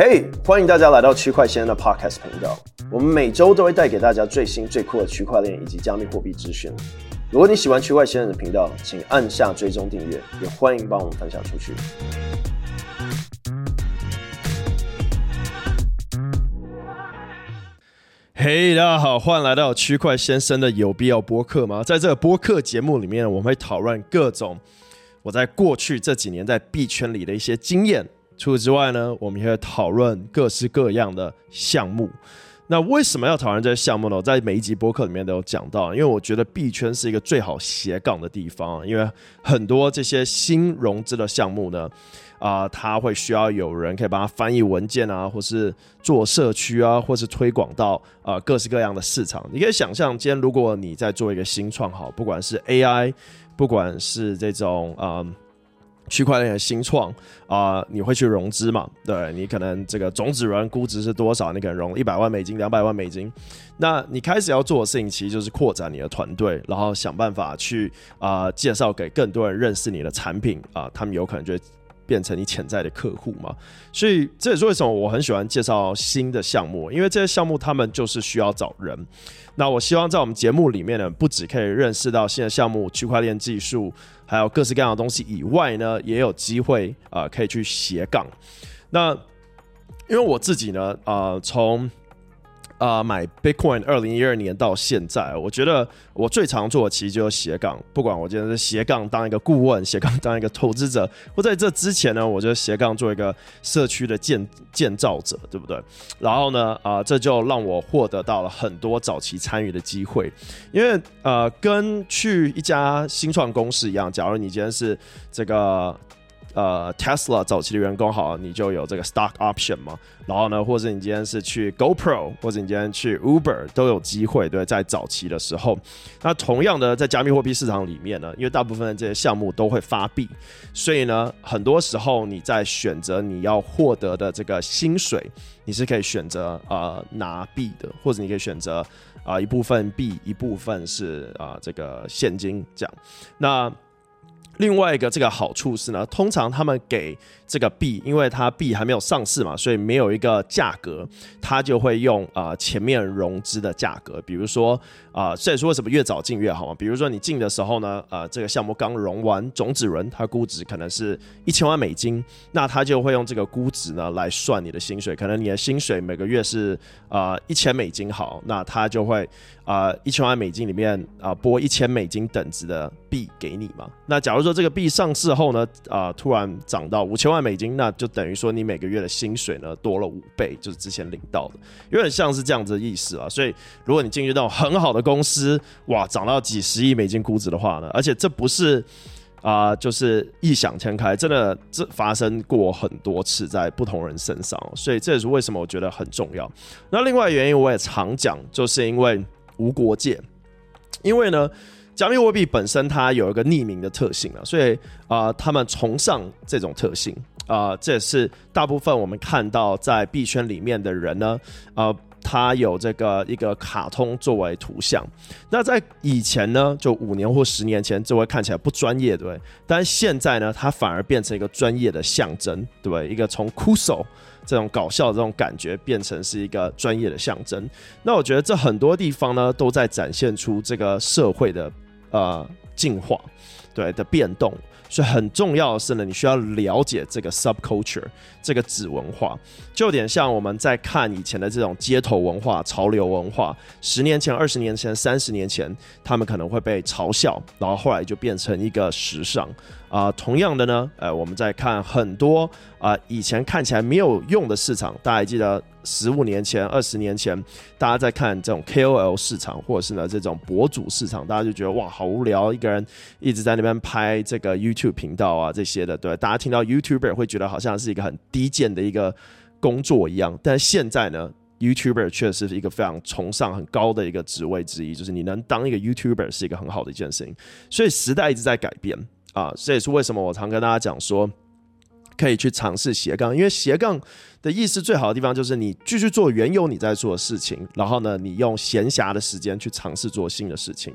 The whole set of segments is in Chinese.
嘿，欢迎大家来到区块先生的 Podcast 频道。我们每周都会带给大家最新最酷的区块链以及加密货币资讯。如果你喜欢区块先生的频道，请按下追踪订阅，也欢迎帮我们分享出去。嘿，大家好，欢迎来到区块先生的有必要播客吗？在这个播客节目里面，我们会讨论各种我在过去这几年在币圈里的一些经验。除此之外呢，我们也会讨论各式各样的项目。那为什么要讨论这些项目呢？在每一集播客里面都有讲到，因为我觉得币圈是一个最好斜杠的地方，因为很多这些新融资的项目呢，啊、呃，它会需要有人可以帮他翻译文件啊，或是做社区啊，或是推广到啊、各式各样的市场。你可以想象，今天如果你在做一个新创，好，不管是 AI，不管是这种啊。区块链的新创啊、你会去融资嘛？对，你可能这个种子轮估值是多少？你可能融一百万美金、两百万美金。那你开始要做的事情，其实就是扩展你的团队，然后想办法去啊、介绍给更多人认识你的产品啊、他们有可能就变成你潜在的客户嘛。所以这也是为什么我很喜欢介绍新的项目，因为这些项目他们就是需要找人。那我希望在我们节目里面呢，不只可以认识到新的项目、区块链技术，还有各式各样的东西以外呢，也有机会啊、可以去斜杠。那因为我自己呢，啊、从啊、呃，买 Bitcoin 二零一二年到现在，我觉得我最常做的其实就是斜杠。不管我今天是斜杠当一个顾问，斜杠当一个投资者，或在这之前呢，我就斜杠做一个社区的建建造者，对不对？然后呢，啊、这就让我获得到了很多早期参与的机会。因为呃，跟去一家新创公司一样，假如你今天是这个。呃，Tesla 早期的员工好，你就有这个 stock option 嘛。然后呢，或者你今天是去 GoPro，或者你今天去 Uber，都有机会。对，在早期的时候，那同样的，在加密货币市场里面呢，因为大部分的这些项目都会发币，所以呢，很多时候你在选择你要获得的这个薪水，你是可以选择呃拿币的，或者你可以选择啊、一部分币，一部分是啊、这个现金这样。那另外一个这个好处是呢，通常他们给这个币，因为它币还没有上市嘛，所以没有一个价格，他就会用啊、前面融资的价格，比如说啊，这也是为什么越早进越好嘛。比如说你进的时候呢，呃，这个项目刚融完种子轮，它估值可能是一千万美金，那他就会用这个估值呢来算你的薪水，可能你的薪水每个月是啊一千美金好，那他就会啊一千万美金里面啊拨一千美金等值的币给你嘛。那假如说说这个币上市后呢，啊、突然涨到五千万美金，那就等于说你每个月的薪水呢多了五倍，就是之前领到的，有点像是这样子的意思啊。所以如果你进去那种很好的公司，哇，涨到几十亿美金估值的话呢，而且这不是啊、就是异想天开，真的这发生过很多次在不同人身上，所以这也是为什么我觉得很重要。那另外原因我也常讲，就是因为无国界，因为呢。加密货币本身它有一个匿名的特性啊，所以啊、他们崇尚这种特性啊、这也是大部分我们看到在币圈里面的人呢，呃，他有这个一个卡通作为图像。那在以前呢，就五年或十年前，这会看起来不专业，对不对？但现在呢，它反而变成一个专业的象征，对不对？一个从酷手。这种搞笑的这种感觉变成是一个专业的象征，那我觉得这很多地方呢都在展现出这个社会的呃进化，对的变动。所以很重要的是呢，你需要了解这个 subculture 这个子文化，就有点像我们在看以前的这种街头文化、潮流文化。十年前、二十年前、三十年前，他们可能会被嘲笑，然后后来就变成一个时尚。啊、同样的呢，呃，我们在看很多啊、以前看起来没有用的市场，大家记得十五年前、二十年前，大家在看这种 KOL 市场，或者是呢这种博主市场，大家就觉得哇，好无聊，一个人一直在那边拍这个 YouTube 频道啊这些的，对，大家听到 YouTuber 会觉得好像是一个很低贱的一个工作一样，但现在呢，YouTuber 确实是一个非常崇尚很高的一个职位之一，就是你能当一个 YouTuber 是一个很好的一件事情，所以时代一直在改变。啊，这也是为什么我常跟大家讲说，可以去尝试斜杠，因为斜杠的意思最好的地方就是你继续做原有你在做的事情，然后呢，你用闲暇的时间去尝试做新的事情。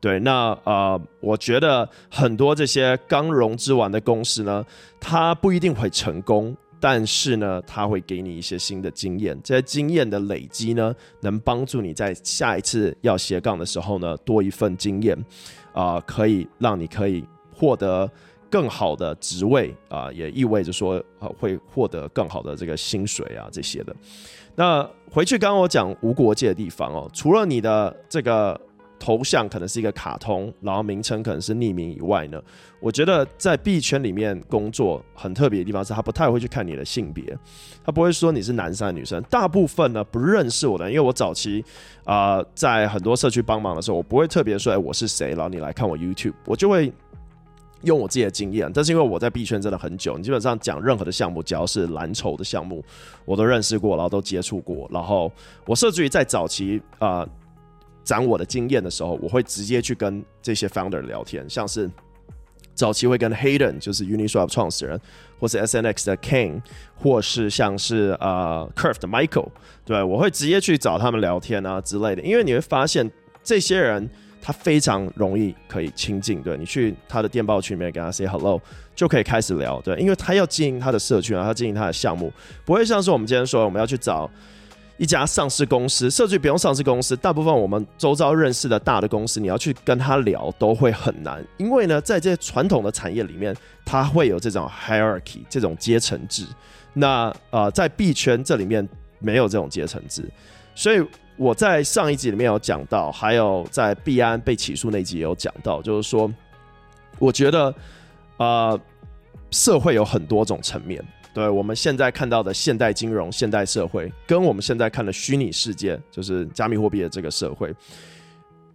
对，那呃，我觉得很多这些刚融资完的公司呢，它不一定会成功。但是呢，他会给你一些新的经验，这些经验的累积呢，能帮助你在下一次要斜杠的时候呢，多一份经验，啊、可以让你可以获得更好的职位啊、也意味着说，会获得更好的这个薪水啊这些的。那回去刚刚我讲无国界的地方哦，除了你的这个。头像可能是一个卡通，然后名称可能是匿名以外呢，我觉得在币圈里面工作很特别的地方是，他不太会去看你的性别，他不会说你是男生女生。大部分呢不认识我的，因为我早期啊、在很多社区帮忙的时候，我不会特别说哎我是谁，然后你来看我 YouTube，我就会用我自己的经验。但是因为我在币圈真的很久，你基本上讲任何的项目，只要是蓝筹的项目，我都认识过，然后都接触过。然后我甚至于在早期啊。呃讲我的经验的时候，我会直接去跟这些 founder 聊天，像是早期会跟 Hayden，就是 Uniswap 创始人，或是 SNX 的 King，或是像是呃 Curve 的 Michael，对，我会直接去找他们聊天啊之类的，因为你会发现这些人他非常容易可以亲近，对，你去他的电报群里面跟他 say hello 就可以开始聊，对，因为他要经营他的社群啊，他经营他的项目，不会像是我们今天说我们要去找。一家上市公司，社区不用上市公司，大部分我们周遭认识的大的公司，你要去跟他聊都会很难，因为呢，在这些传统的产业里面，它会有这种 hierarchy 这种阶层制。那呃，在币圈这里面没有这种阶层制，所以我在上一集里面有讲到，还有在币安被起诉那集也有讲到，就是说，我觉得呃，社会有很多种层面。对，我们现在看到的现代金融、现代社会，跟我们现在看的虚拟世界，就是加密货币的这个社会，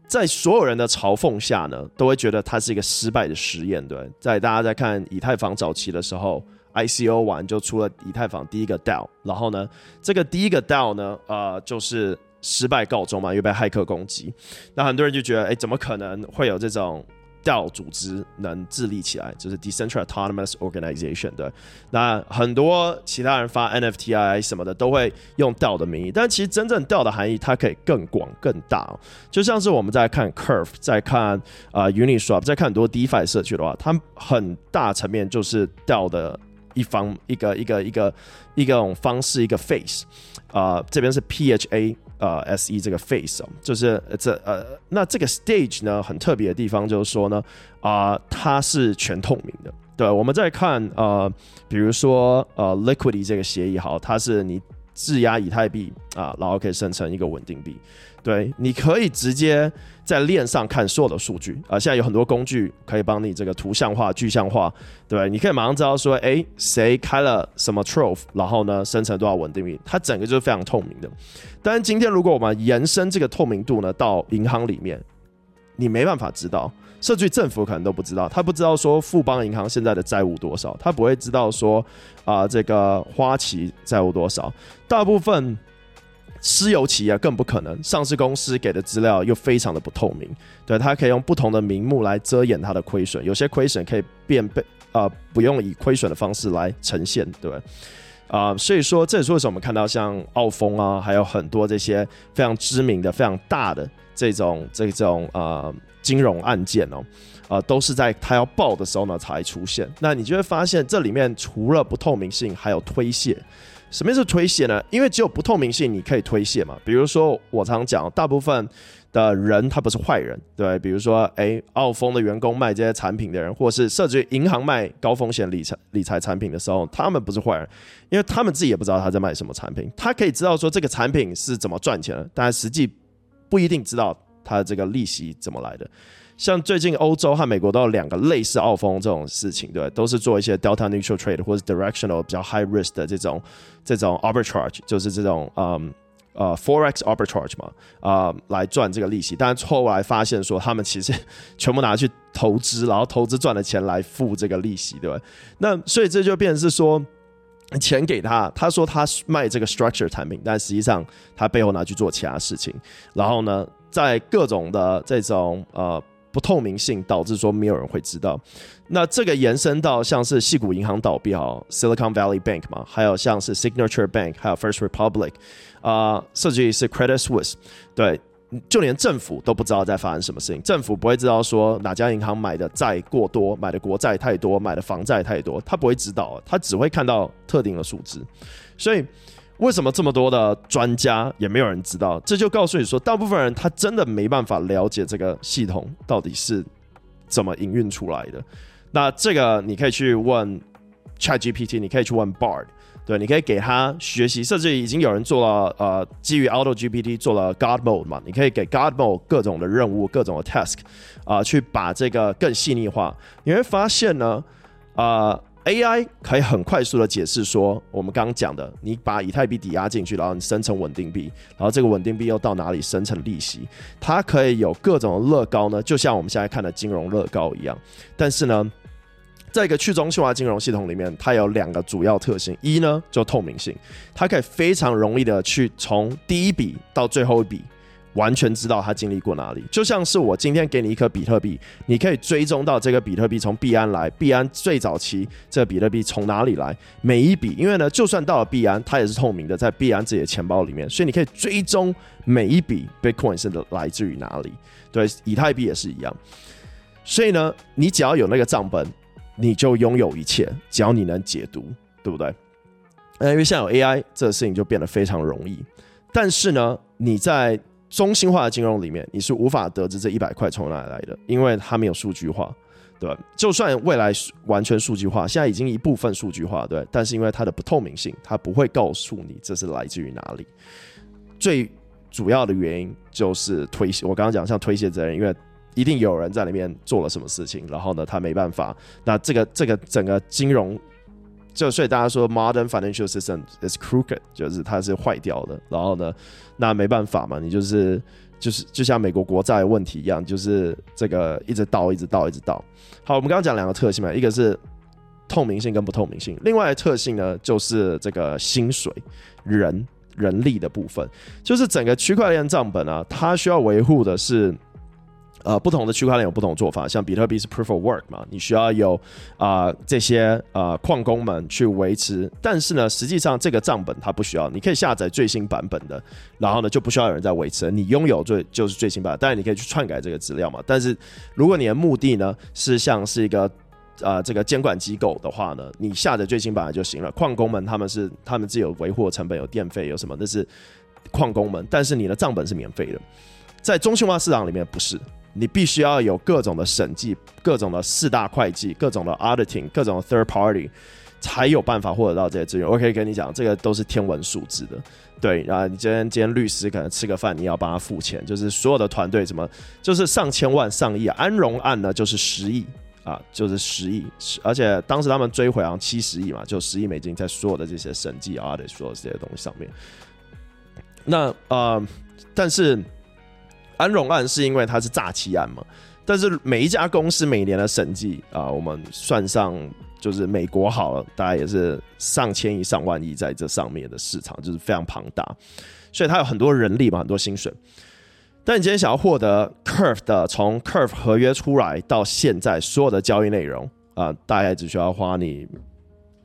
在所有人的嘲讽下呢，都会觉得它是一个失败的实验。对，在大家在看以太坊早期的时候，ICO 完就出了以太坊第一个 DAO，然后呢，这个第一个 DAO 呢，呃，就是失败告终嘛，又被骇客攻击。那很多人就觉得，哎，怎么可能会有这种？DAO 组织能自立起来，就是 Decentralized Autonomous Organization。对，那很多其他人发 NFTI 什么的都会用 DAO 的名义，但其实真正 DAO 的含义它可以更广更大。就像是我们在看 Curve，在看啊、呃、Uniswap，在看很多 DeFi 社区的话，它很大层面就是 DAO 的一方一个一个一个一个种方式一个 face。啊、呃，这边是 PHA。呃，S E 这个 face 哦，就是这呃，那这个 stage 呢，很特别的地方就是说呢，啊、它是全透明的。对，我们再看呃，比如说呃，Liquity 这个协议，好，它是你质押以太币啊，然后可以生成一个稳定币。对，你可以直接在链上看所有的数据啊。现在有很多工具可以帮你这个图像化、具象化，对，你可以马上知道说，哎，谁开了什么 Trove，然后呢，生成多少稳定币，它整个就是非常透明的。但是今天如果我们延伸这个透明度呢，到银行里面，你没办法知道，甚至政府可能都不知道，他不知道说富邦银行现在的债务多少，他不会知道说啊、这个花旗债务多少，大部分。私有企业更不可能，上市公司给的资料又非常的不透明，对，他可以用不同的名目来遮掩他的亏损，有些亏损可以变被呃不用以亏损的方式来呈现，对，啊、所以说这也是为什么我们看到像澳丰啊，还有很多这些非常知名的、非常大的这种这种啊、金融案件哦，啊、都是在他要爆的时候呢才出现，那你就会发现这里面除了不透明性，还有推卸。什么是推卸呢？因为只有不透明性，你可以推卸嘛。比如说，我常讲，大部分的人他不是坏人，对。比如说，哎，澳丰的员工卖这些产品的人，或是甚至于银行卖高风险理财理财产品的时候，他们不是坏人，因为他们自己也不知道他在卖什么产品。他可以知道说这个产品是怎么赚钱的，但实际不一定知道他的这个利息怎么来的。像最近欧洲和美国都有两个类似澳丰这种事情，对，都是做一些 delta neutral trade 或者 directional 比较 high risk 的这种这种 arbitrage，就是这种嗯呃 forex arbitrage 嘛，啊、呃、来赚这个利息。但是后来发现说他们其实全部拿去投资，然后投资赚的钱来付这个利息，对吧？那所以这就变成是说钱给他，他说他卖这个 structure 产品，但实际上他背后拿去做其他事情。然后呢，在各种的这种呃。不透明性导致说没有人会知道，那这个延伸到像是矽谷银行倒闭哈，Silicon Valley Bank 嘛，还有像是 Signature Bank，还有 First Republic，啊、呃，甚至是 Credit Suisse，对，就连政府都不知道在发生什么事情，政府不会知道说哪家银行买的债过多，买的国债太多，买的房债太多，他不会知道，他只会看到特定的数字。所以，为什么这么多的专家也没有人知道？这就告诉你说，大部分人他真的没办法了解这个系统到底是怎么营运出来的。那这个你可以去问 ChatGPT，你可以去问 Bard。对，你可以给他学习，甚至已经有人做了，呃，基于 Auto GPT 做了 God Mode 嘛，你可以给 God Mode 各种的任务、各种的 task，啊、去把这个更细腻化。你会发现呢，啊、，AI 可以很快速的解释说，我们刚刚讲的，你把以太币抵押进去，然后你生成稳定币，然后这个稳定币又到哪里生成利息，它可以有各种的乐高呢，就像我们现在看的金融乐高一样，但是呢。在一个去中心化金融系统里面，它有两个主要特性：一呢，就透明性，它可以非常容易的去从第一笔到最后一笔，完全知道它经历过哪里。就像是我今天给你一颗比特币，你可以追踪到这个比特币从币安来，币安最早期这个比特币从哪里来，每一笔，因为呢，就算到了币安，它也是透明的，在币安自己的钱包里面，所以你可以追踪每一笔 Bitcoin 是来自于哪里。对，以太币也是一样。所以呢，你只要有那个账本。你就拥有一切，只要你能解读，对不对？因为现在有 AI，这个事情就变得非常容易。但是呢，你在中心化的金融里面，你是无法得知这一百块从哪来的，因为它没有数据化，对吧？就算未来完全数据化，现在已经一部分数据化，对，但是因为它的不透明性，它不会告诉你这是来自于哪里。最主要的原因就是推卸，我刚刚讲像推卸责任，因为。一定有人在里面做了什么事情，然后呢，他没办法。那这个这个整个金融，就所以大家说 modern financial system is crooked，就是它是坏掉的。然后呢，那没办法嘛，你就是就是就像美国国债问题一样，就是这个一直倒，一直倒，一直倒。好，我们刚刚讲两个特性嘛，一个是透明性跟不透明性，另外的特性呢，就是这个薪水人人力的部分，就是整个区块链账本啊，它需要维护的是。呃，不同的区块链有不同的做法，像比特币是 Proof of Work 嘛，你需要有啊、这些呃矿工们去维持，但是呢，实际上这个账本它不需要，你可以下载最新版本的，然后呢就不需要有人在维持，你拥有最就是最新版，当然你可以去篡改这个资料嘛，但是如果你的目的呢是像是一个啊、呃、这个监管机构的话呢，你下载最新版就行了，矿工们他们是他们自有维护成本，有电费，有什么那是矿工们，但是你的账本是免费的，在中心化市场里面不是。你必须要有各种的审计、各种的四大会计、各种的 auditing、各种的 third party，才有办法获得到这些资源。我可以跟你讲，这个都是天文数字的。对，然后你今天今天律师可能吃个饭，你要帮他付钱，就是所有的团队什么，就是上千万、上亿啊。安荣案呢，就是十亿啊，就是十亿，而且当时他们追回好像七十亿嘛，就十亿美金在所有的这些审计 audit 所有这些东西上面。那呃，但是。安荣案是因为它是诈欺案嘛，但是每一家公司每年的审计啊，我们算上就是美国好了，大概也是上千亿、上万亿在这上面的市场，就是非常庞大，所以它有很多人力嘛，很多薪水。但你今天想要获得 Curve 的从 Curve 合约出来到现在所有的交易内容啊，大概只需要花你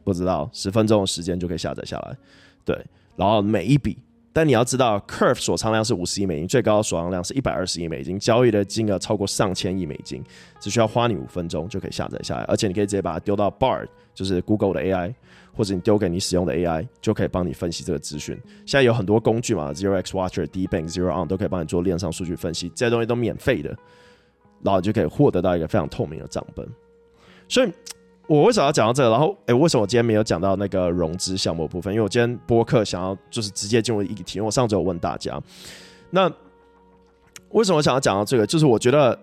不知道十分钟的时间就可以下载下来，对，然后每一笔。但你要知道，Curve 锁仓量是五十亿美金，最高的锁仓量是一百二十亿美金，交易的金额超过上千亿美金，只需要花你五分钟就可以下载下来，而且你可以直接把它丢到 Bard，就是 Google 的 AI，或者你丢给你使用的 AI，就可以帮你分析这个资讯。现在有很多工具嘛，Zero X Watcher、DeBank、Zero On 都可以帮你做链上数据分析，这些东西都免费的，然后你就可以获得到一个非常透明的账本，所以。我为什么要讲到这个？然后，诶、欸，为什么我今天没有讲到那个融资项目部分？因为我今天播客想要就是直接进入议题。因为我上周有问大家，那为什么想要讲到这个？就是我觉得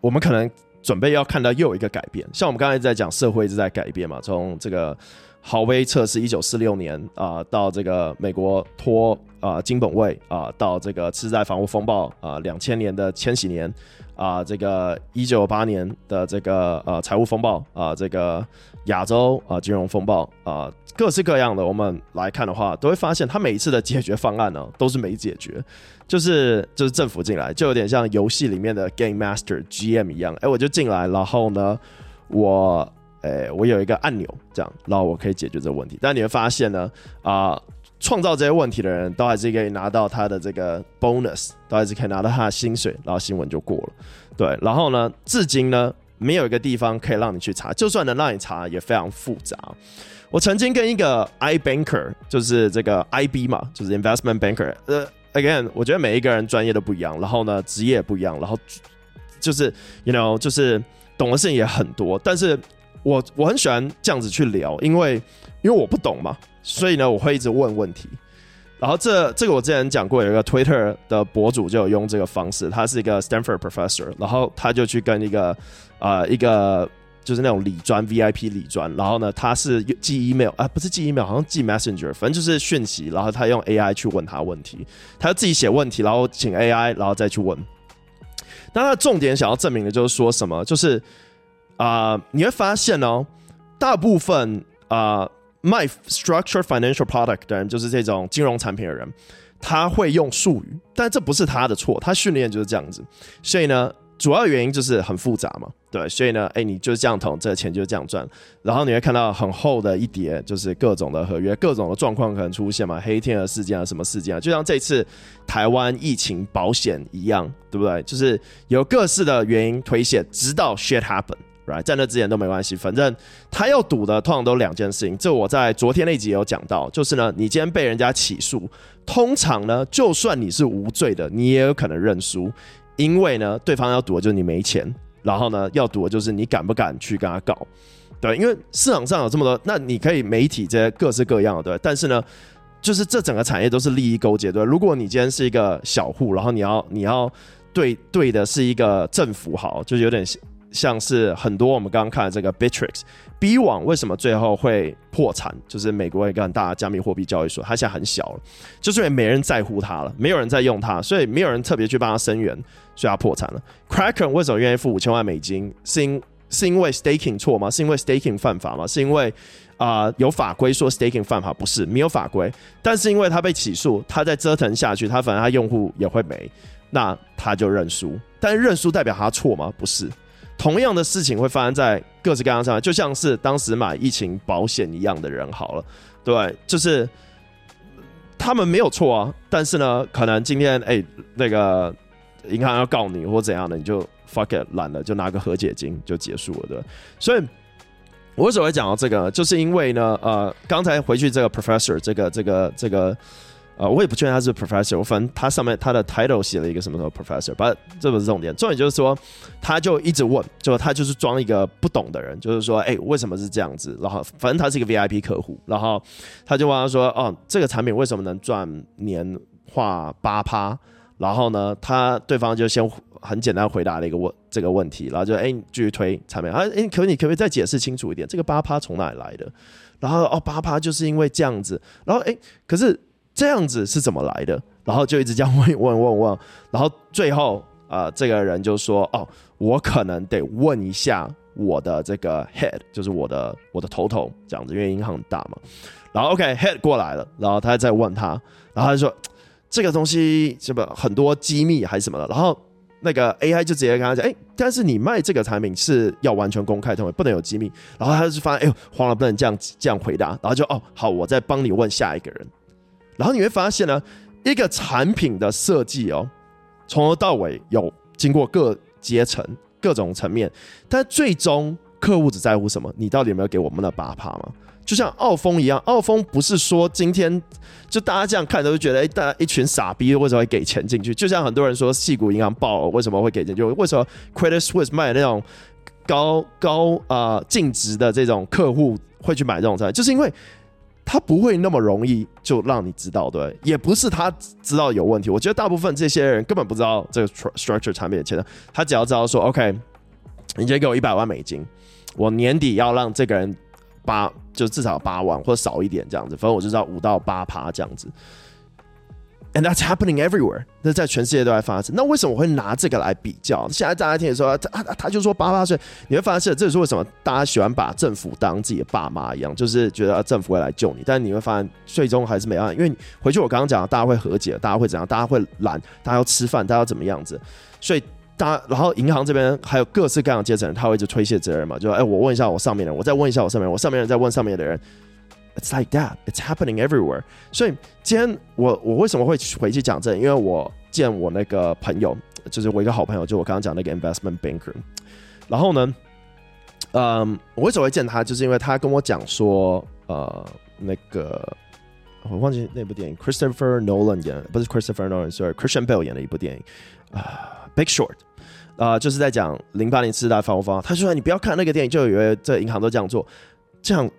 我们可能准备要看到又一个改变。像我们刚才在讲，社会一直在改变嘛，从这个豪威测试一九四六年啊、到这个美国脱啊金本位啊、到这个次贷房屋风暴啊，两、千年的千禧年。啊、这个一九八年的这个呃财务风暴啊、这个亚洲啊、金融风暴啊、各式各样的，我们来看的话，都会发现它每一次的解决方案呢，都是没解决，就是就是政府进来，就有点像游戏里面的 Game Master GM 一样，哎，我就进来，然后呢，我哎我有一个按钮，这样，然后我可以解决这个问题，但你会发现呢，啊、创造这些问题的人都还是可以拿到他的这个 bonus，都还是可以拿到他的薪水，然后新闻就过了。对，然后呢，至今呢，没有一个地方可以让你去查，就算能让你查，也非常复杂。我曾经跟一个 I banker，就是这个 IB 嘛，就是 investment banker。呃，again，我觉得每一个人专业都不一样，然后呢，职业也不一样，然后就是 you know，就是懂的事情也很多。但是我我很喜欢这样子去聊，因为因为我不懂嘛，所以呢，我会一直问问题。然后这这个我之前讲过，有一个 Twitter 的博主就有用这个方式，他是一个 Stanford professor，然后他就去跟一个啊、呃、一个。就是那种理专 VIP 理专，然后呢，他是寄 email 啊，不是寄 email，好像寄 Messenger，反正就是讯息，然后他用 AI 去问他问题，他自己写问题，然后请 AI，然后再去问。那他重点想要证明的就是说什么？就是啊、你会发现哦，大部分啊、卖 structured financial product 的人，就是这种金融产品的人，他会用术语，但这不是他的错，他训练就是这样子，所以呢。主要原因就是很复杂嘛，对，所以呢，哎，你就是这样投，这个钱就这样赚，然后你会看到很厚的一叠，就是各种的合约，各种的状况可能出现嘛，黑天鹅事件啊，什么事件啊，就像这次台湾疫情保险一样，对不对？就是有各式的原因推卸，直到 shit happen Right，在那之前都没关系，反正他要赌的通常都两件事情，这我在昨天那集有讲到，就是呢，你今天被人家起诉，通常呢，就算你是无罪的，你也有可能认输。因为呢，对方要赌的就是你没钱，然后呢，要赌的就是你敢不敢去跟他搞，对，因为市场上有这么多，那你可以媒体这些各式各样的，对，但是呢，就是这整个产业都是利益勾结，对。如果你今天是一个小户，然后你要你要对对的是一个政府，好，就有点。像是很多我们刚刚看的这个 Bittrex，B 网为什么最后会破产？就是美国一个很大的加密货币交易所，它现在很小了，就是因为没人在乎它了，没有人在用它，所以没有人特别去帮它声援，所以它破产了。Kraken 为什么愿意付五千万美金？是因是因为 staking 错吗？是因为 staking 犯法吗？是因为啊、有法规说 staking 犯法？不是，没有法规，但是因为他被起诉，他再折腾下去，他反正他用户也会没，那他就认输。但是认输代表他错吗？不是。同样的事情会发生在各式各样上面，就像是当时买疫情保险一样的人好了，对，就是他们没有错啊，但是呢，可能今天哎、那个银行要告你或怎样的，你就 fuck it 懒了，就拿个和解金就结束了，对。所以我为什么会讲到这个？就是因为呢，呃，刚才回去这个 professor 这个这个这个。呃，我也不确定他是 professor，我反正他上面他的 title 写了一个什么什么 professor，but 这不是重点，重点就是说，他就一直问，就他就是装一个不懂的人，就是说，哎、为什么是这样子？然后反正他是一个 VIP 客户，然后他就问他说，哦，这个产品为什么能赚年化八趴？然后呢，他对方就先很简单回答了一个问这个问题，然后就哎继续推产品，啊，哎，可你可不可以再解释清楚一点？这个八趴从哪里来的？然后哦，八趴就是因为这样子，然后哎，可是。这样子是怎么来的？然后就一直这样问问问问，然后最后啊、呃，这个人就说：“哦，我可能得问一下我的这个 head，就是我的我的头头这样子，因为银行很大嘛。”然后 OK head 过来了，然后他再问他，然后他就说：“这个东西是不很多机密还是什么的？”然后那个 AI 就直接跟他讲：“哎，但是你卖这个产品是要完全公开透明，不能有机密。”然后他就发现：“哎呦，慌了，不能这样这样回答。”然后就：“哦，好，我再帮你问下一个人。”然后你会发现呢，一个产品的设计哦，从头到尾有经过各阶层、各种层面，但最终客户只在乎什么？你到底有没有给我们的八趴吗？就像澳丰一样，澳丰不是说今天就大家这样看都觉得，哎，大家一群傻逼为什么会给钱进去？就像很多人说，矽谷银行爆了为什么会给钱？就为什么 Credit Suisse 卖那种高高啊净值的这种客户会去买这种产品？就是因为。他不会那么容易就让你知道，对，也不是他知道有问题。我觉得大部分这些人根本不知道这个 structure 产品的钱，他只要知道说，OK，你今天给我一百万美金，我年底要让这个人八，就至少八万或少一点这样子，反正我就知道五到八趴这样子。And that's happening everywhere，那在全世界都在发生。那为什么我会拿这个来比较？现在大家听的时候，他他就说八八岁，你会发现这也是为什么大家喜欢把政府当自己的爸妈一样，就是觉得政府会来救你。但是你会发现，最终还是没办法，因为回去我刚刚讲，大家会和解，大家会怎样？大家会懒，大家要吃饭，大家要怎么样子？所以大家，然后银行这边还有各式各样的阶层，他会一直推卸责任嘛？就说，哎，我问一下我上面的人，我再问一下我上面人，我上面人再问上面的人。It's like that. It's happening everywhere. 所以今天我我为什么会回去讲这？因为我见我那个朋友，就是我一个好朋友，就我刚刚讲那个 investment banker。然后呢，嗯，我为什么会见他？就是因为他跟我讲说，呃，那个我忘记那部电影，Christopher Nolan 演的，不是 Christopher Nolan，是 Christian Bale 演的一部电影啊，，Big Short。啊、就是在讲零八年次贷风暴。他说：“你不要看那个电影，就以为这银行都这样做。这样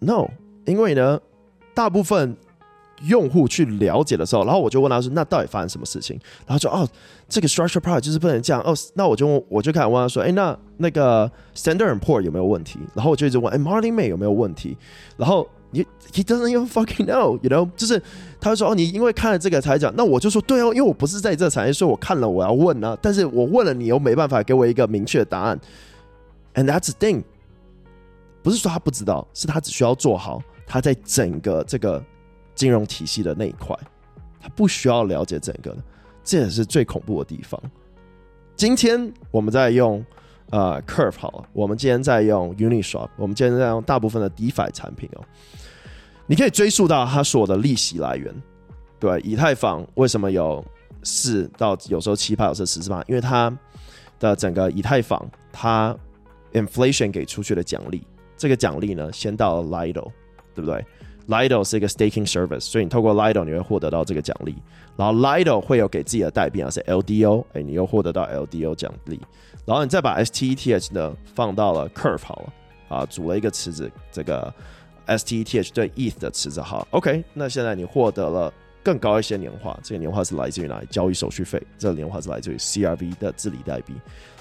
，no，因为呢，大部分用户去了解的时候，然后我就问他说：‘那到底发生什么事情？’然后说：‘哦，这个 structure part 就是不能这样。’哦，那我就我就开始问他说：‘哎，那那个 Standard and port 有没有问题？’然后我就一直问：‘哎，Martin May 有没有问题？’然后。”你 he doesn't even fucking know, you know，就是他会说哦，你因为看了这个才讲，那我就说对哦，因为我不是在这个产业，所以我看了我要问、啊，但是我问了你又没办法给我一个明确的答案，and that's the thing，不是说他不知道，是他只需要做好他在整个这个金融体系的那一块，他不需要了解整个的，这也是最恐怖的地方。今天我们在用。呃、Curve 好了，我们今天在用 Uniswap，我们今天在用大部分的 DeFi 产品哦。你可以追溯到它所有的利息来源，对，以太坊为什么有四到有时候七八，有时候十四八？因为它的整个以太坊，它 inflation 给出去的奖励，这个奖励呢，先到 Lido，对不对？Lido 是一个 staking service，所以你透过 Lido 你会获得到这个奖励，然后 Lido 会有给自己的代币啊，是 LDO，哎，你又获得到 LDO 奖励。然后你再把 STETH 呢放到了 Curve 好了啊，组了一个池子，这个 STETH 对 ETH 的池子好，OK，那现在你获得了更高一些年化，这个年化是来自于哪里？交易手续费，这个年化是来自于 CRV 的治理代币。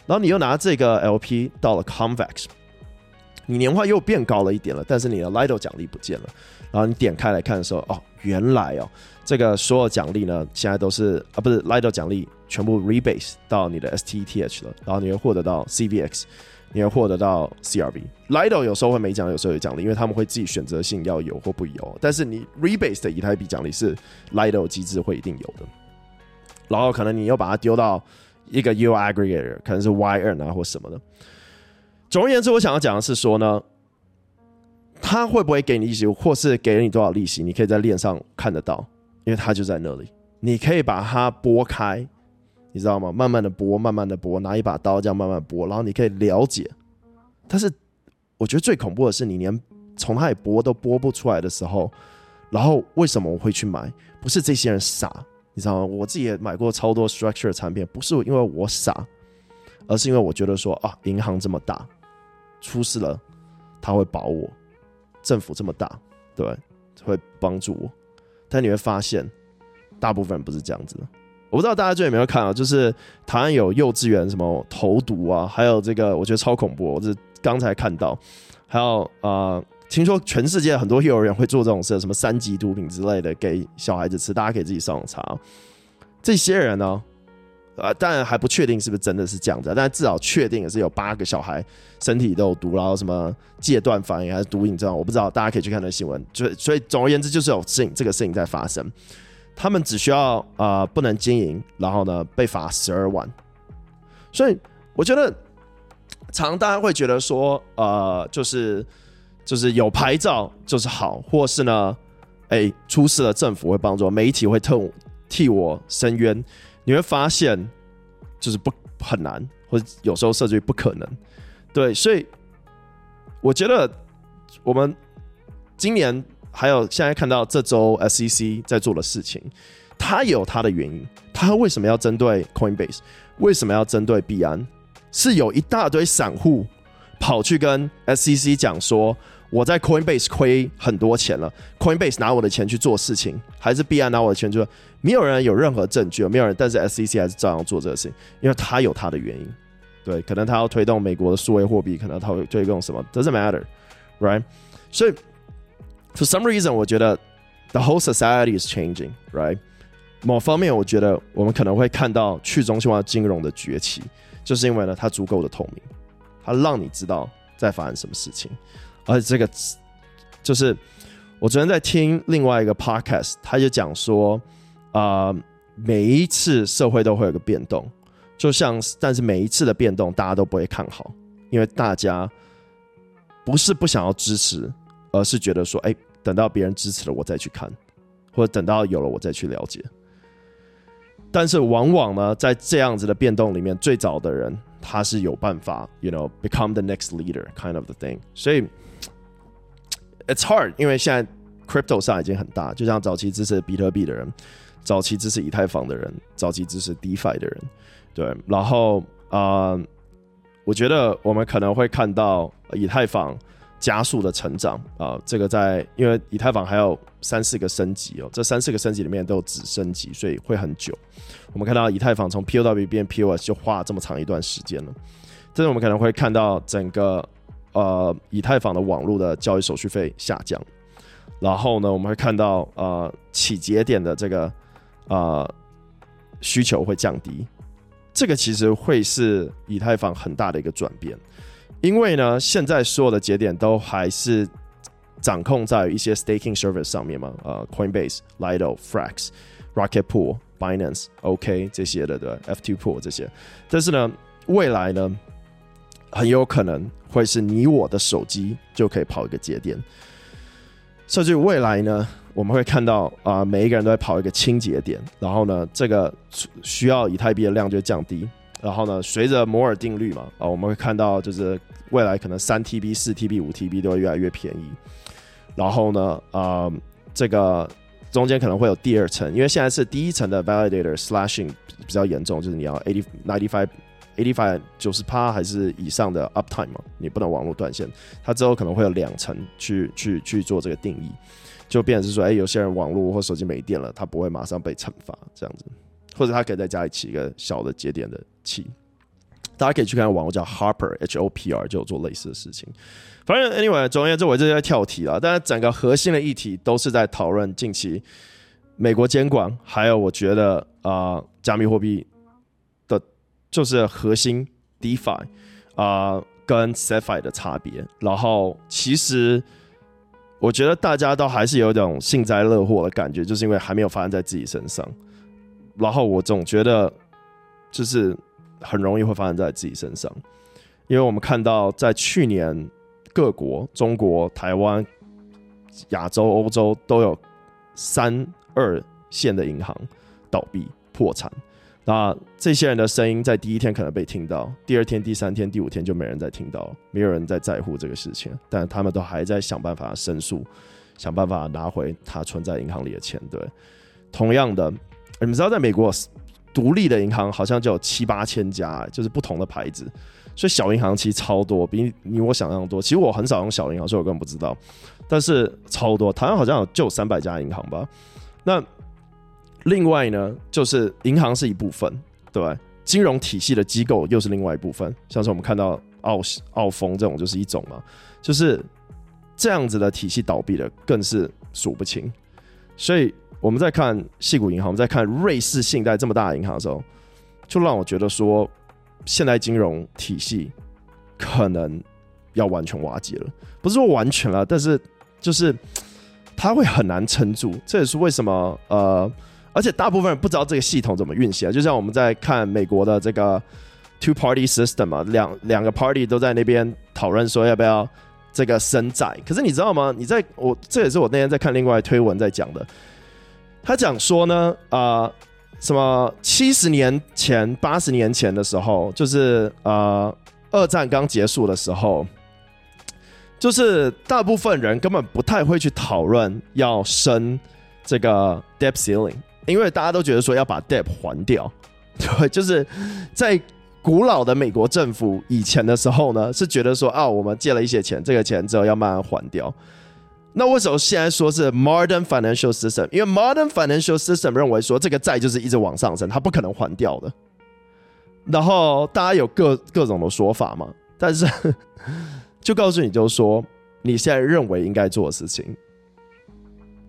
然后你又拿这个 LP 到了 Convex，你年化又变高了一点了，但是你的 Lido 奖励不见了。然后你点开来看的时候，哦，原来哦，这个所有奖励呢，现在都是啊，不是 Lido 奖励。全部 rebase 到你的 STETH 了，然后你会获得到 CVX，你会获得到 CRV。Lido 有时候会没奖，有时候有奖励，因为他们会自己选择性要有或不有。但是你 rebase 的以太币奖励是 Lido 机制会一定有的。然后可能你又把它丢到一个 U aggregator，可能是 YN 啊或什么的。总而言之，我想要讲的是说呢，他会不会给你利息，或是给了你多少利息，你可以在链上看得到，因为它就在那里，你可以把它拨开。你知道吗？慢慢的剥，慢慢的剥，拿一把刀这样慢慢剥，然后你可以了解。但是我觉得最恐怖的是，你连从哪里剥都剥不出来的时候，然后为什么我会去买？不是这些人傻，你知道吗？我自己也买过超多 structure 的产品，不是因为我傻，而是因为我觉得说啊，银行这么大，出事了他会保我，政府这么大，对，会帮助我。但你会发现，大部分人不是这样子的。我不知道大家最近有没有看啊？就是台湾有幼稚园什么投毒啊，还有这个我觉得超恐怖。我是刚才看到，还有呃，听说全世界很多幼儿园会做这种事，什么三级毒品之类的给小孩子吃，大家可以自己上网查。这些人呢，呃当然还不确定是不是真的是这样子，但至少确定也是有八个小孩身体都有毒，然后什么戒断反应还是毒瘾这样，我不知道，大家可以去看那新闻。所以所以总而言之，就是有事情这个事情在发生。他们只需要、呃，不能经营，然后呢被罚十二万。所以我觉得，常常大家会觉得说，呃，就是就是有牌照就是好，或是呢，哎，出事了政府会帮助，媒体会替替我伸冤。你会发现，就是不很难，或者有时候甚至于不可能。对，所以我觉得我们今年。还有现在看到这周 SEC 在做的事情，它有它的原因。它为什么要针对 Coinbase？为什么要针对币安？是有一大堆散户跑去跟 SEC 讲说，我在 Coinbase 亏很多钱了，Coinbase 拿我的钱去做事情，还是币安拿我的钱去做？没有人有任何证据，没有人，但是 SEC 还是照样做这个事情，因为它有它的原因。对，可能他要推动美国的数位货币，可能他会推动什么？Doesn't matter，right？所以。For some reason，我觉得 the whole society is changing, right？某方面，我觉得我们可能会看到去中心化金融的崛起，就是因为呢，它足够的透明，它让你知道在发生什么事情。而且这个就是我昨天在听另外一个 podcast，他就讲说，啊、每一次社会都会有个变动，就像但是每一次的变动大家都不会看好，因为大家不是不想要支持。而是觉得说，哎，等到别人支持了我再去看，或者等到有了我再去了解。但是往往呢，在这样子的变动里面，最早的人他是有办法，you know, become the next leader kind of the thing。所以 it's hard，因为现在 crypto 上已经很大，就像早期支持比特币的人，早期支持以太坊的人，早期支持 DeFi 的人，对。然后啊、我觉得我们可能会看到以太坊。加速的成长啊，这个在因为以太坊还有三四个升级哦，这三四个升级里面都有子升级，所以会很久。我们看到以太坊从 POW 变 POS 就花了这么长一段时间了，这是我们可能会看到整个呃以太坊的网络的交易手续费下降，然后呢，我们会看到呃起节点的这个呃需求会降低，这个其实会是以太坊很大的一个转变。因为呢，现在所有的节点都还是掌控在一些 staking service 上面嘛，呃，Coinbase、Lido、Frax、Rocket Pool、Binance、OK 这些的，对，F2 Pool 这些。但是呢，未来呢，很有可能会是你我的手机就可以跑一个节点。甚至未来呢，我们会看到啊、每一个人都在跑一个轻节点，然后呢，这个需要以太币的量就降低。然后呢，随着摩尔定律嘛，啊，我们会看到就是未来可能三 TB、四 TB、五 TB 都会越来越便宜。然后呢，啊、这个中间可能会有第二层，因为现在是第一层的 validator slashing 比较严重，就是你要 eighty ninety five eighty five 九十趴还是以上的 uptime 嘛，你不能网络断线。它之后可能会有两层去去去做这个定义，就变成是说，哎，有些人网络或手机没电了，他不会马上被惩罚这样子。或者他可以在家里起一个小的节点的器，大家可以去看网络叫 Harper H O P R 就有做类似的事情。反正 anyway，总而言之，我这是在跳题了。但是整个核心的议题都是在讨论近期美国监管，还有我觉得啊、加密货币，就是核心 DeFi 啊、呃、跟 CeFi 的差别。然后其实我觉得大家都还是有一种幸灾乐祸的感觉，就是因为还没有发生在自己身上。然后我总觉得，就是很容易会发生在自己身上，因为我们看到在去年各国，中国、台湾、亚洲、欧洲都有三二线的银行倒闭破产，那这些人的声音在第一天可能被听到，第二天、第三天、第五天就没人再听到，没有人在在乎这个事情，但他们都还在想办法申诉，想办法拿回他存在银行里的钱。对，同样的。你们知道，在美国独立的银行好像就有七八千家，就是不同的牌子，所以小银行其实超多，比你我想象多。其实我很少用小银行，所以我根本不知道，但是超多。台湾好像有就有三百家银行吧。那另外呢，就是银行是一部分，对，金融体系的机构又是另外一部分。像是我们看到澳澳丰这种就是一种嘛，就是这样子的体系倒闭的更是数不清，所以。我们在看矽谷银行，我们在看瑞士信贷这么大的银行的时候，就让我觉得说，现代金融体系可能要完全瓦解了。不是说完全了，但是就是它会很难撑住。这也是为什么呃，而且大部分人不知道这个系统怎么运行啊。就像我们在看美国的这个 two party system 嘛，两两个 party 都在那边讨论说要不要这个升债。可是你知道吗？你在我这也是我那天在看另外推文在讲的。他讲说呢，啊、什么七十年前、八十年前的时候，就是呃，二战刚结束的时候，就是大部分人根本不太会去讨论要升这个 debt ceiling，因为大家都觉得说要把 debt 还掉，对，就是在古老的美国政府以前的时候呢，是觉得说啊，我们借了一些钱，这个钱之后要慢慢还掉。那为什么现在说是 modern financial system？因为 modern financial system 认为说这个债就是一直往上升，它不可能还掉的。然后大家有各各种的说法嘛，但是 就告诉你，就是说你现在认为应该做的事情，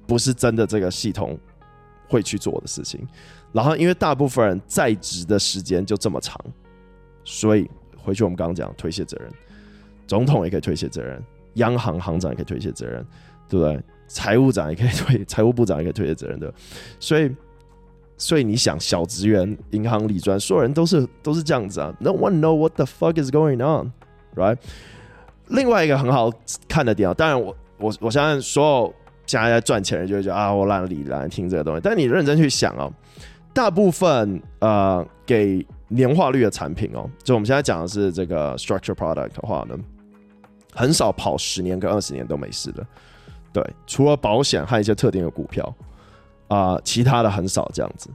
不是真的这个系统会去做的事情。然后因为大部分人在职的时间就这么长，所以回去我们刚刚讲推卸责任，总统也可以推卸责任，央行行长也可以推卸责任。对不对？财务长也可以推，财务部长也可以推卸责任的。所以，所以你想，小职员、银行理专，所有人都是都是这样子啊。No one know what the fuck is going on，right？另外一个很好看的点啊，当然我我我相信所有现在在赚钱人就会觉得啊，我懒得理，懒得听这个东西。但你认真去想哦，大部分呃给年化率的产品哦，就我们现在讲的是这个 structure product 的话呢，很少跑十年跟二十年都没事的。对，除了保险和一些特定的股票啊、其他的很少这样子。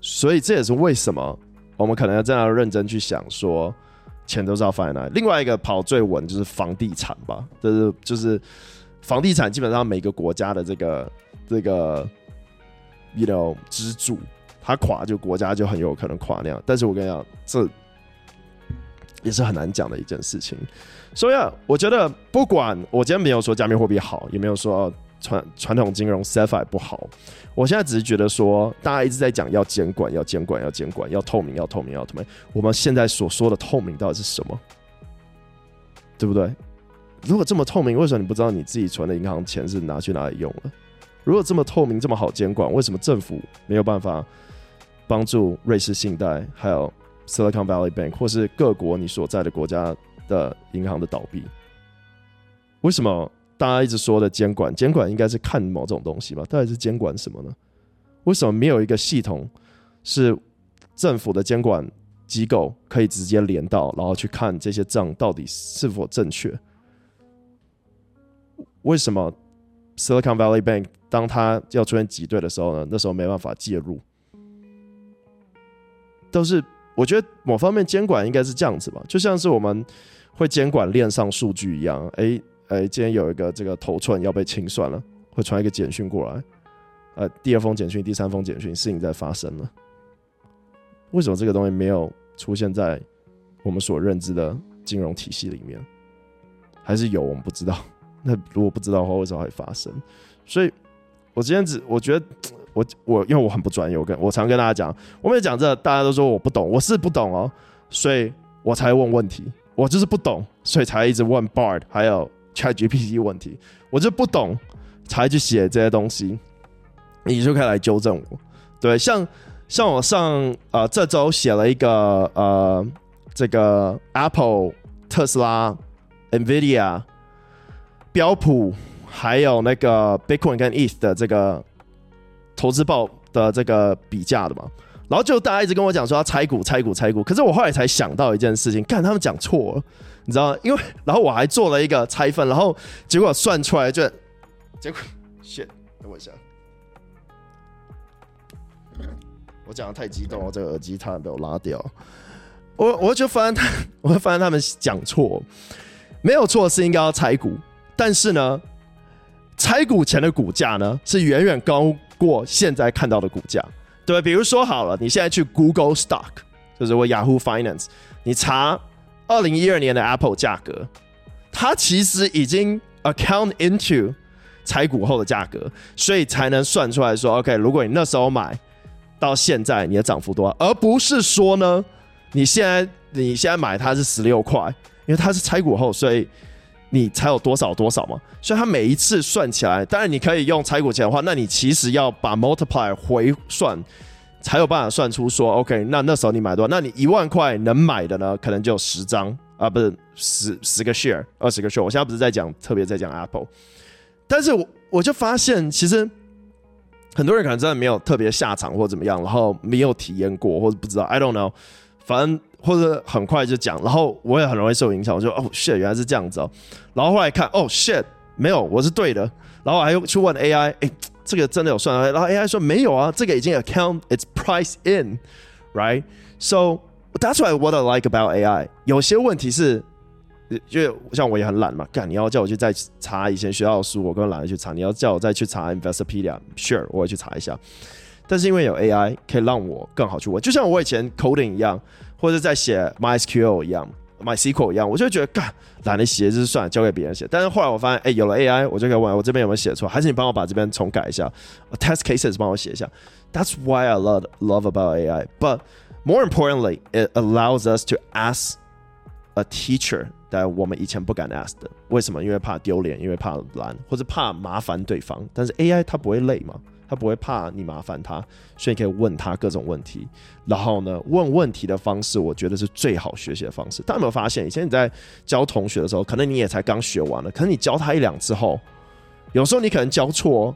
所以这也是为什么我们可能要这样认真去想说，钱都是要放在哪里。另外一个跑最稳就是房地产吧，就是就是。房地产基本上每个国家的这个这个，you know 支柱，它垮就国家就很有可能垮那样。但是我跟你讲，这也是很难讲的一件事情。所以啊，我觉得不管我今天没有说加密货币好，也没有说传传统金融 CFI 不好，我现在只是觉得说，大家一直在讲要监管，要监管，要监管，要透明，要透明，要透明。我们现在所说的透明到底是什么？对不对？如果这么透明，为什么你不知道你自己存的银行钱是拿去哪里用了？如果这么透明，这么好监管，为什么政府没有办法帮助瑞士信贷，还有 Silicon Valley Bank，或是各国你所在的国家的银行的倒闭？为什么大家一直说的监管？监管应该是看某种东西吧？到底是监管什么呢？为什么没有一个系统是政府的监管机构可以直接连到，然后去看这些账到底是否正确？为什么 Silicon Valley Bank 当它要出现挤兑的时候呢？那时候没办法介入，都是我觉得某方面监管应该是这样子吧，就像是我们会监管链上数据一样。哎哎，今天有一个这个头寸要被清算了，会传一个简讯过来，呃，第二封简讯、第三封简讯，事情在发生了。为什么这个东西没有出现在我们所认知的金融体系里面？还是有，我们不知道。那如果不知道的话，为什么会发生？所以，我今天只我觉得我我因为我很不专业，我跟我常跟大家讲，我没有讲这，大家都说我不懂，我是不懂哦，所以我才问问题，我就是不懂，所以才一直问 Bard 还有 ChatGPT 问题，我就不懂才去写这些东西，你就可以来纠正我。对，像像我上呃这周写了一个呃这个 Apple、特斯拉、NVIDIA。标普还有那个 Bitcoin 跟 ETH 的这个投资报的这个比价的嘛，然后就大家一直跟我讲说要拆股、拆股、拆股，可是我后来才想到一件事情，看他们讲错了，你知道吗？因为然后我还做了一个拆分，然后结果算出来就结果 shit，等我一下，我讲的太激动了，这个耳机差点被我拉掉，我我就发现他，我会发现他们讲错，没有错是应该要拆股。但是呢，拆股前的股价呢是远远高过现在看到的股价，对，比如说好了，你现在去 Google Stock，就是我 Yahoo Finance，你查二零一二年的 Apple 价格，它其实已经 account into 拆股后的价格，所以才能算出来说，OK，如果你那时候买到现在，你的涨幅多少，而不是说呢，你现在你现在买它是十六块，因为它是拆股后，所以。你才有多少多少嘛？所以它每一次算起来，当然你可以用拆股钱的话，那你其实要把 multiply 回算，才有办法算出说，OK，那那时候你买多少？那你一万块能买的呢？可能就十张啊，不是十十个 share，二十个 share。我现在不是在讲特别在讲 Apple，但是我我就发现，其实很多人可能真的没有特别下场或怎么样，然后没有体验过或者不知道，I don't know，反正。或者很快就讲，然后我也很容易受影响，我就哦 shit，原来是这样子哦。然后后来看哦 shit，没有，我是对的。然后我还去问 AI，哎，这个真的有算？然后 AI 说没有啊，这个已经 account it's price in，right？So that's why what I like about AI。有些问题是，就像我也很懒嘛，干你要叫我去再查以前学校的书，我更懒得去查。你要叫我再去查 Investopedia，sure，我会去查一下。但是因为有 AI，可以让我更好去问，就像我以前 coding 一样。或者在写 MySQL 一样，MySQL 一样，我就觉得干懒得写，就是算了，交给别人写。但是后来我发现，哎、有了 AI，我就可以问我这边有没有写错，还是你帮我把这边重改一下，test cases 帮我写一下。That's why I love love about AI. But more importantly, it allows us to ask a teacher that 我们以前不敢 ask 的。为什么？因为怕丢脸，因为怕懒，或者怕麻烦对方。但是 AI 它不会累嘛？他不会怕你麻烦他，所以你可以问他各种问题。然后呢，问问题的方式，我觉得是最好学习的方式。大家有没有发现，以前你在教同学的时候，可能你也才刚学完了，可能你教他一两次后，有时候你可能教错，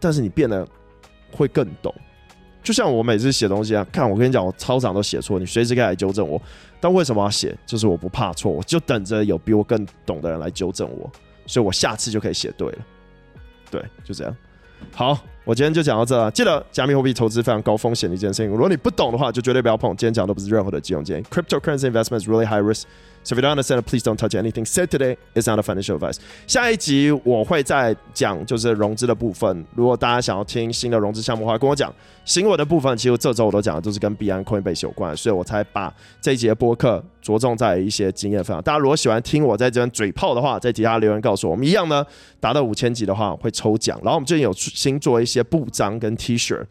但是你变得会更懂。就像我每次写东西啊，看我跟你讲，我超常都写错，你随时可以来纠正我。但为什么要写？就是我不怕错，我就等着有比我更懂的人来纠正我，所以我下次就可以写对了。对，就这样。好，我今天就讲到这。记得加密货币投资非常高风险的一件事情，如果你不懂的话，就绝对不要碰。今天讲的不是任何的金融建议。Cryptocurrency investment is really high risk. So if you don't understand, please don't touch anything said today. It's not a financial advice. 下一集我会再讲就是融资的部分。如果大家想要听新的融资项目的话，跟我讲。新闻的部分，其实这周我都讲的都是跟币安、Coinbase 有关，所以我才把这一节播客着重在一些经验分享。大家如果喜欢听我在这边嘴炮的话，在底下留言告诉我。我们一样呢，达到五千集的话会抽奖。然后我们最近有新做一些布章跟 T 恤，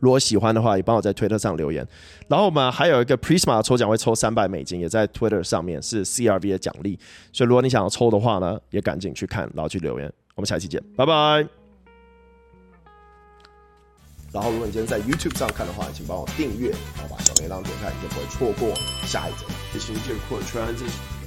如果喜欢的话，也帮我在推特上留言。然后我们还有一个 Prisma 的抽奖会抽三百美金，也在 Twitter 上面是 CRV 的奖励。所以如果你想要抽的话呢，也赶紧去看，然后去留言。我们下期见，拜拜。然后，如果你今天在 YouTube 上看的话，请帮我订阅，然后把小铃铛点开，你就不会错过下一集。